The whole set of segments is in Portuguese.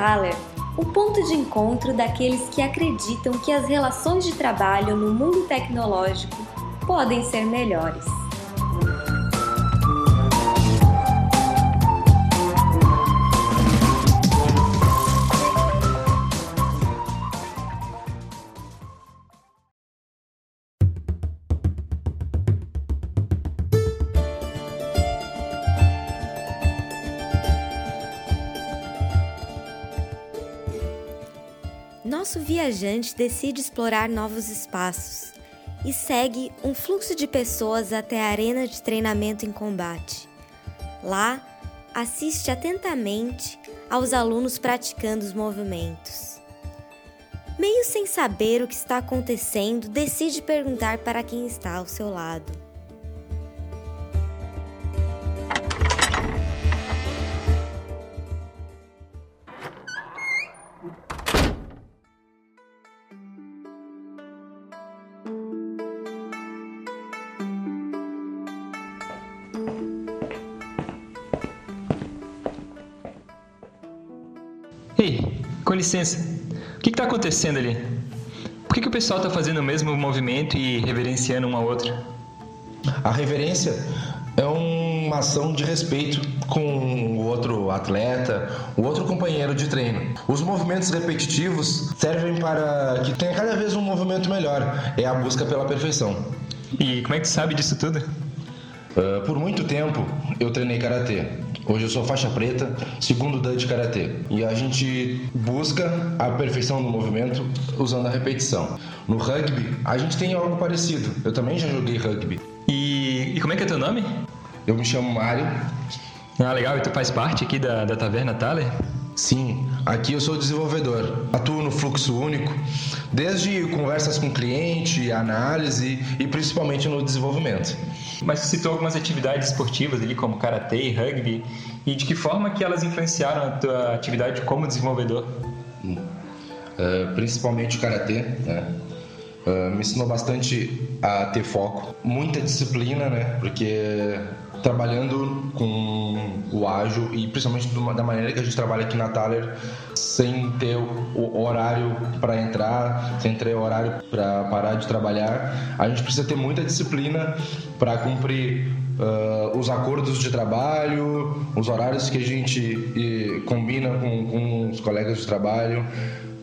Thaler, o ponto de encontro daqueles que acreditam que as relações de trabalho no mundo tecnológico podem ser melhores. Nosso viajante decide explorar novos espaços e segue um fluxo de pessoas até a arena de treinamento em combate. Lá, assiste atentamente aos alunos praticando os movimentos. Meio sem saber o que está acontecendo, decide perguntar para quem está ao seu lado. Ei, com licença. O que está acontecendo ali? Por que, que o pessoal está fazendo o mesmo movimento e reverenciando um ao outro? A reverência é uma ação de respeito com o outro atleta, o outro companheiro de treino. Os movimentos repetitivos servem para que tenha cada vez um movimento melhor. É a busca pela perfeição. E como é que tu sabe disso tudo? Uh, por muito tempo eu treinei karatê. Hoje eu sou faixa preta, segundo dan de karatê. E a gente busca a perfeição do movimento usando a repetição. No rugby, a gente tem algo parecido. Eu também já joguei rugby. E, e como é que é teu nome? Eu me chamo Mário. Ah, legal. E tu faz parte aqui da, da Taverna Thaler? Sim, aqui eu sou desenvolvedor. Atuo no fluxo único, desde conversas com cliente, análise e principalmente no desenvolvimento. Mas você citou algumas atividades esportivas ali, como karatê e rugby, e de que forma que elas influenciaram a tua atividade como desenvolvedor? Uh, principalmente o karatê, né? Uh, me ensinou bastante a ter foco, muita disciplina, né? Porque trabalhando com o ágil e principalmente da maneira que a gente trabalha aqui na Thaler, sem ter o horário para entrar, sem ter horário para parar de trabalhar, a gente precisa ter muita disciplina para cumprir uh, os acordos de trabalho, os horários que a gente e, combina com, com os colegas de trabalho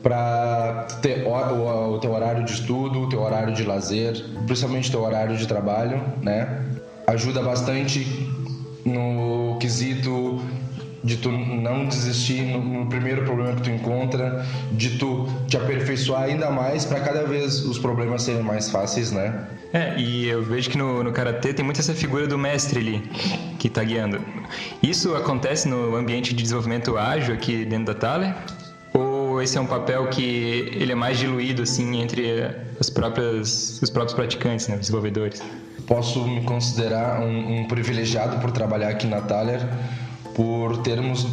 para ter o, o, teu horário de estudo, o teu horário de lazer, principalmente o teu horário de trabalho, né? Ajuda bastante no quesito de tu não desistir no, primeiro problema que tu encontra, de tu te aperfeiçoar ainda mais para cada vez os problemas serem mais fáceis, né? É, e eu vejo que no, no Karatê tem muito essa figura do mestre ali, que está guiando. Isso acontece no ambiente de desenvolvimento ágil aqui dentro da Thaler? esse é um papel que ele é mais diluído assim entre as próprias, os próprios praticantes, né, desenvolvedores? Posso me considerar um, um privilegiado por trabalhar aqui na Thaler, por termos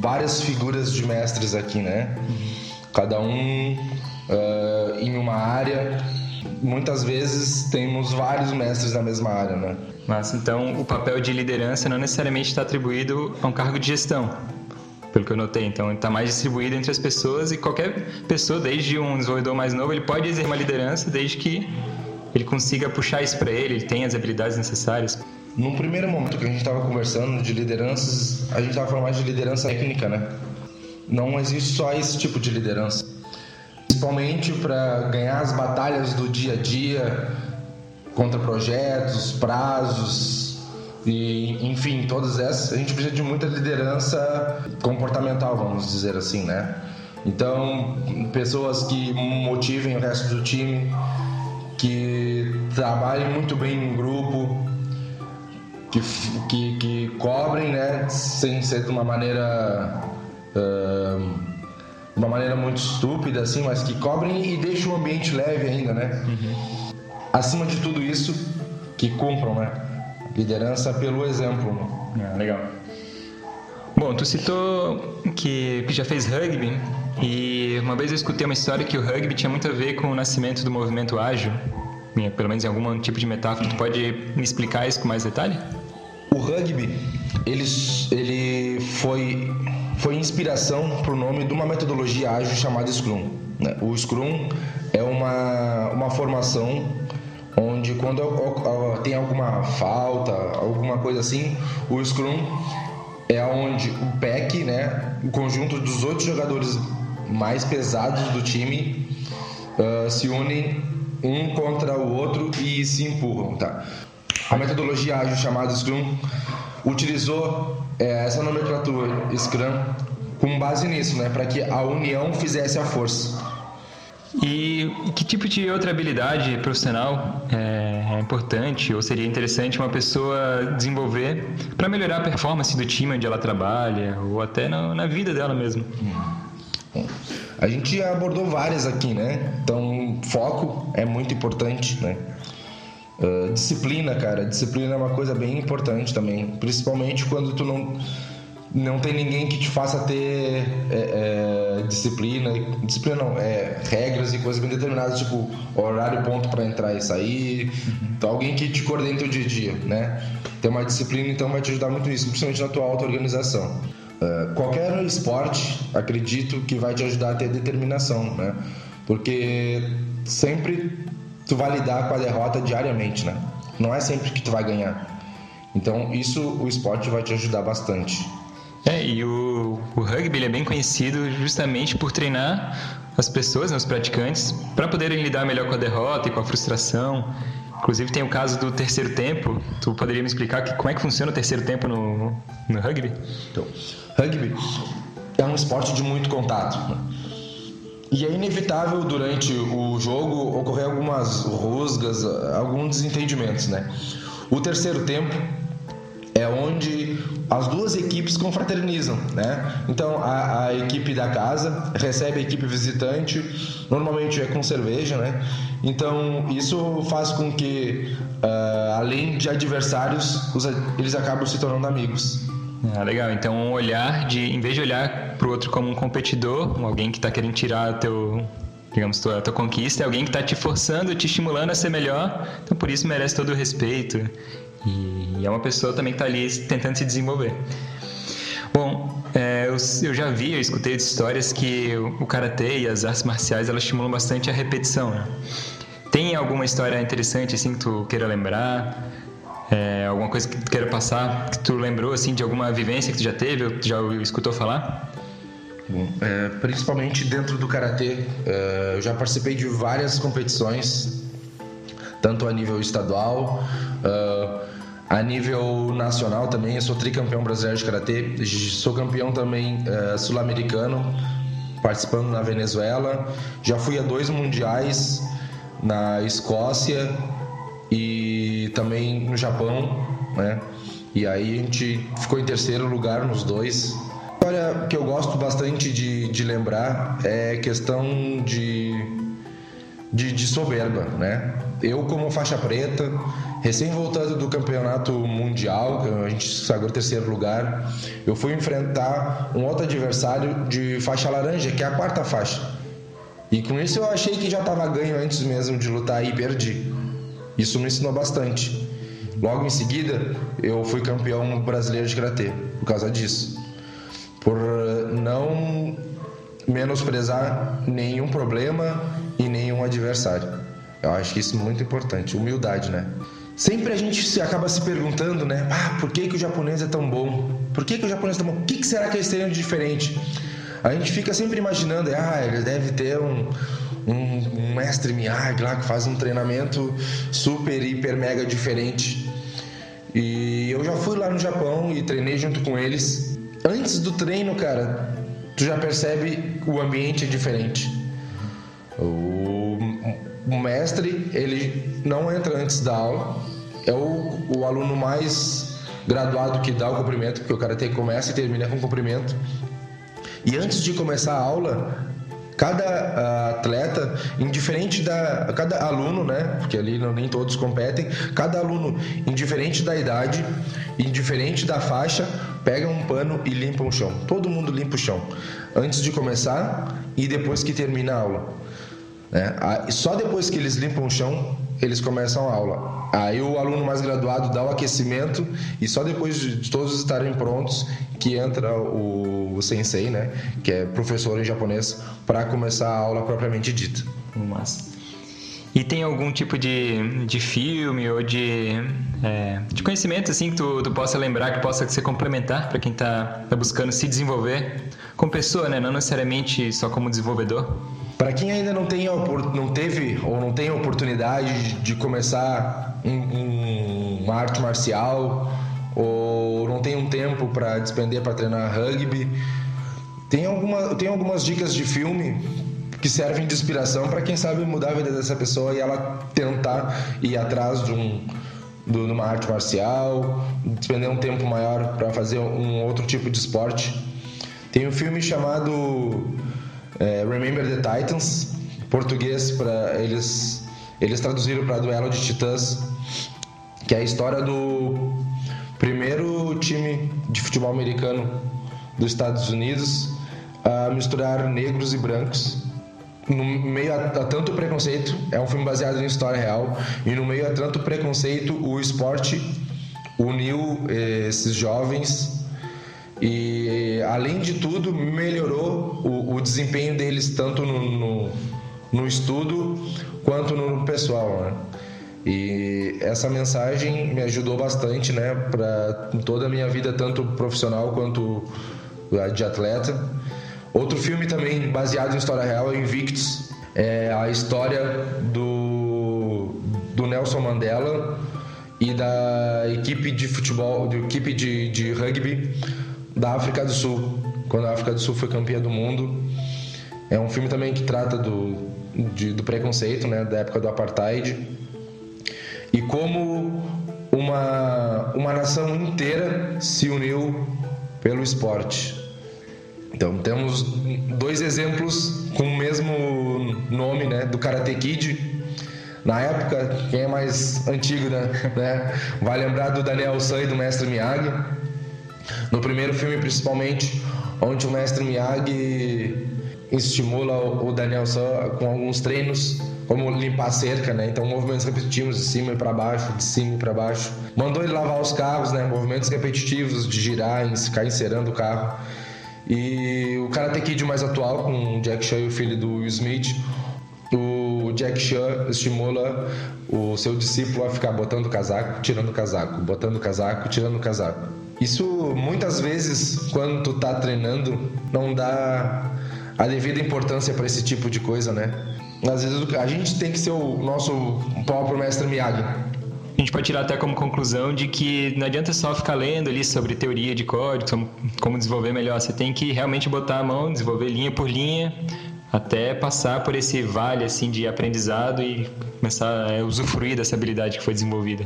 várias figuras de mestres aqui, né? Cada um uh, em uma área. Muitas vezes temos vários mestres na mesma área, né? Mas então o papel de liderança não necessariamente está atribuído a um cargo de gestão pelo que eu notei. Então, está mais distribuído entre as pessoas e qualquer pessoa, desde um desenvolvedor mais novo, ele pode exercer uma liderança desde que ele consiga puxar isso para ele, ele tem as habilidades necessárias. Num primeiro momento que a gente estava conversando de lideranças, a gente estava falando mais de liderança técnica, né? Não existe só esse tipo de liderança. Principalmente para ganhar as batalhas do dia a dia contra projetos, prazos, e, enfim, todas essas, a gente precisa de muita liderança comportamental, vamos dizer assim, né? Então, pessoas que motivem o resto do time, que trabalhem muito bem em grupo, que, que, que cobrem, né? Sem ser de uma maneira. Uh, uma maneira muito estúpida, assim, mas que cobrem e deixem o ambiente leve ainda, né? Uhum. Acima de tudo isso, que cumpram, né? Liderança pelo exemplo. Né? Ah, legal. Bom, tu citou que, que já fez rugby e uma vez eu escutei uma história que o rugby tinha muito a ver com o nascimento do movimento ágil, pelo menos em algum tipo de metáfora. Tu pode me explicar isso com mais detalhe? O rugby, ele, ele foi, foi inspiração para o nome de uma metodologia ágil chamada Scrum. Né? O Scrum é uma, uma formação onde quando tem alguma falta, alguma coisa assim, o Scrum é onde o pack, né, o conjunto dos outros jogadores mais pesados do time uh, se unem um contra o outro e se empurram, tá? A metodologia ágil chamada Scrum utilizou é, essa nomenclatura Scrum com base nisso, né, para que a união fizesse a força. E que tipo de outra habilidade profissional é, é importante ou seria interessante uma pessoa desenvolver para melhorar a performance do time onde ela trabalha ou até na, na vida dela mesmo? Bom, a gente abordou várias aqui, né? Então, foco é muito importante, né? Uh, disciplina, cara, disciplina é uma coisa bem importante também, principalmente quando tu não não tem ninguém que te faça ter é, é, disciplina, disciplina não, é, regras e coisas bem determinadas, tipo horário ponto para entrar e sair, então alguém que te coordene teu dia a dia, né? Ter uma disciplina então vai te ajudar muito nisso, principalmente na tua auto-organização. Uh, qualquer esporte, acredito que vai te ajudar a ter determinação, né? Porque sempre tu vai lidar com a derrota diariamente, né? Não é sempre que tu vai ganhar. Então, isso o esporte vai te ajudar bastante. É, e o, o rugby é bem conhecido justamente por treinar as pessoas, né, os praticantes, para poderem lidar melhor com a derrota e com a frustração. Inclusive tem o caso do terceiro tempo. Tu poderia me explicar que, como é que funciona o terceiro tempo no, no rugby? Então, rugby é um esporte de muito contato. E é inevitável durante o jogo ocorrer algumas rusgas, alguns desentendimentos, né? O terceiro tempo é onde as duas equipes confraternizam, né? Então a, a, equipe da casa recebe a equipe visitante, normalmente é com cerveja, né? Então isso faz com que, uh, além de adversários, os, eles acabam se tornando amigos. Ah, legal. Então um olhar de, em vez de olhar para o outro como um competidor, alguém que está querendo tirar teu digamos, tua, tua conquista, é alguém que está te forçando, te estimulando a ser melhor, então por isso merece todo o respeito. E é uma pessoa também que está ali tentando se desenvolver. Eu, já vi, eu escutei histórias que o, o karatê e as artes marciais elas estimulam bastante a repetição. Né? Tem alguma história interessante assim que tu queira lembrar? É, alguma coisa que tu queira passar, que tu lembrou assim de alguma vivência que tu já teve ou já escutou falar? Bom, é, principalmente dentro do karatê, é, eu já participei de várias competições, tanto a nível estadual, uh, a nível nacional também, eu sou tricampeão brasileiro de karatê, sou campeão também uh, sul-americano, participando na Venezuela. Já fui a dois mundiais na Escócia e também no Japão, né? E aí a gente ficou em terceiro lugar nos dois. Olha, que eu gosto bastante de, de lembrar é questão de, de, de soberba, né? Eu como faixa preta, Recém voltando do campeonato mundial, a gente em terceiro lugar, eu fui enfrentar um outro adversário de faixa laranja, que é a quarta faixa. E com isso eu achei que já estava ganho antes mesmo de lutar e perdi. Isso me ensinou bastante. Logo em seguida, eu fui campeão brasileiro de karatê por causa disso. Por não menosprezar nenhum problema e nenhum adversário. Eu acho que isso é muito importante, humildade, né? Sempre a gente se acaba se perguntando, né? Ah, por que, que o japonês é tão bom? Por que, que o japonês é tão bom? O que, que será que eles teriam de diferente? A gente fica sempre imaginando, ah, ele deve ter um, um, um mestre Miyagi lá que faz um treinamento super, hiper, mega diferente. E eu já fui lá no Japão e treinei junto com eles. Antes do treino, cara, tu já percebe o ambiente é diferente. O, o mestre, ele não entra antes da aula, é o, o aluno mais graduado que dá o cumprimento, porque o karatê começa e termina com cumprimento. E antes de começar a aula, cada uh, atleta, indiferente da cada aluno, né, porque ali não, nem todos competem, cada aluno, indiferente da idade, indiferente da faixa, pega um pano e limpa o chão. Todo mundo limpa o chão antes de começar e depois que termina a aula. Né? Só depois que eles limpam o chão eles começam a aula. Aí o aluno mais graduado dá o aquecimento e só depois de todos estarem prontos que entra o, o sensei, né, que é professor em japonês, para começar a aula propriamente dita. Massa. E tem algum tipo de, de filme ou de, é, de conhecimento assim que tu, tu possa lembrar, que possa ser complementar para quem está tá buscando se desenvolver como pessoa, né? não necessariamente só como desenvolvedor? Para quem ainda não, tem, não teve ou não tem a oportunidade de começar um, uma arte marcial ou não tem um tempo para despender para treinar rugby, tem, alguma, tem algumas dicas de filme que servem de inspiração para quem sabe mudar a vida dessa pessoa e ela tentar ir atrás de um de uma arte marcial, despender um tempo maior para fazer um outro tipo de esporte. Tem um filme chamado é, Remember the Titans, português para eles eles traduziram para Duelo de Titãs, que é a história do primeiro time de futebol americano dos Estados Unidos a misturar negros e brancos no meio a, a, tanto preconceito, é um filme baseado em história real, e no meio a tanto preconceito, o esporte uniu eh, esses jovens e, além de tudo, melhorou o, o desempenho deles tanto no, no, no, estudo quanto no pessoal. Né? E essa mensagem me ajudou bastante, né, para toda a minha vida, tanto profissional quanto de atleta. Outro filme também baseado em história real é Invictus. É a história do, do Nelson Mandela e da equipe de futebol, da equipe de, de rugby da África do Sul, quando a África do Sul foi campeã do mundo. É um filme também que trata do, de, do preconceito, né, da época do apartheid e como uma, uma nação inteira se uniu pelo esporte. Então temos dois exemplos com o mesmo nome, né, do Karate Kid. Na época, quem é mais antigo, né, né vai lembrar do Daniel San e do Mestre Miyagi. No primeiro filme, principalmente, onde o Mestre Miyagi estimula o Daniel San com alguns treinos, como limpar a cerca, né? Então, movimentos repetitivos de cima e para baixo, de cima e para baixo. Mandou ele lavar os carros, né? Movimentos repetitivos de girar, ficar encerando o carro. E o Karate Kid mais atual, com o Jack Chan e o filho do Will Smith, o Jack Chan estimula o seu discípulo a ficar botando casaco, tirando casaco, botando casaco, tirando casaco. Isso muitas vezes, quando tu tá treinando, não dá a devida importância para esse tipo de coisa, né? Às vezes a gente tem que ser o nosso próprio mestre Miyagi a gente pode tirar até como conclusão de que não adianta só ficar lendo ali sobre teoria de código, como desenvolver melhor. Você tem que realmente botar a mão, desenvolver linha por linha, até passar por esse vale assim de aprendizado e começar a usufruir dessa habilidade que foi desenvolvida.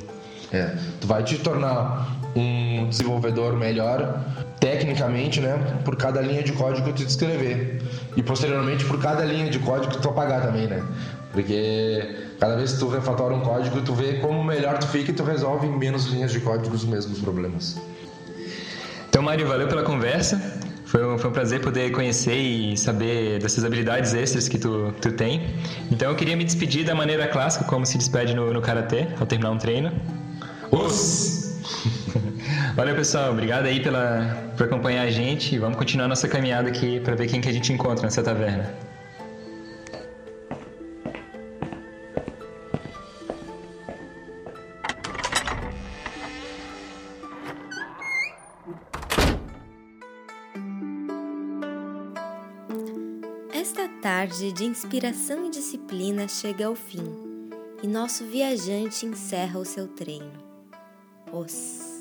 É, tu vai te tornar um desenvolvedor melhor tecnicamente, né, por cada linha de código que tu escrever e posteriormente por cada linha de código que tu apagar também, né? Porque cada vez que tu refatora um código, tu vê como melhor tu fica e tu resolve em menos linhas de código os mesmos problemas. Então, Mário, valeu pela conversa. Foi um, foi um prazer poder conhecer e saber dessas habilidades extras que tu, tu tem. Então, eu queria me despedir da maneira clássica, como se despede no, no Karatê, ao terminar um treino. Os! Valeu, pessoal. Obrigado aí pela, por acompanhar a gente. Vamos continuar nossa caminhada aqui para ver quem que a gente encontra nessa taverna. Tarde de inspiração e disciplina chega ao fim e nosso viajante encerra o seu treino. Os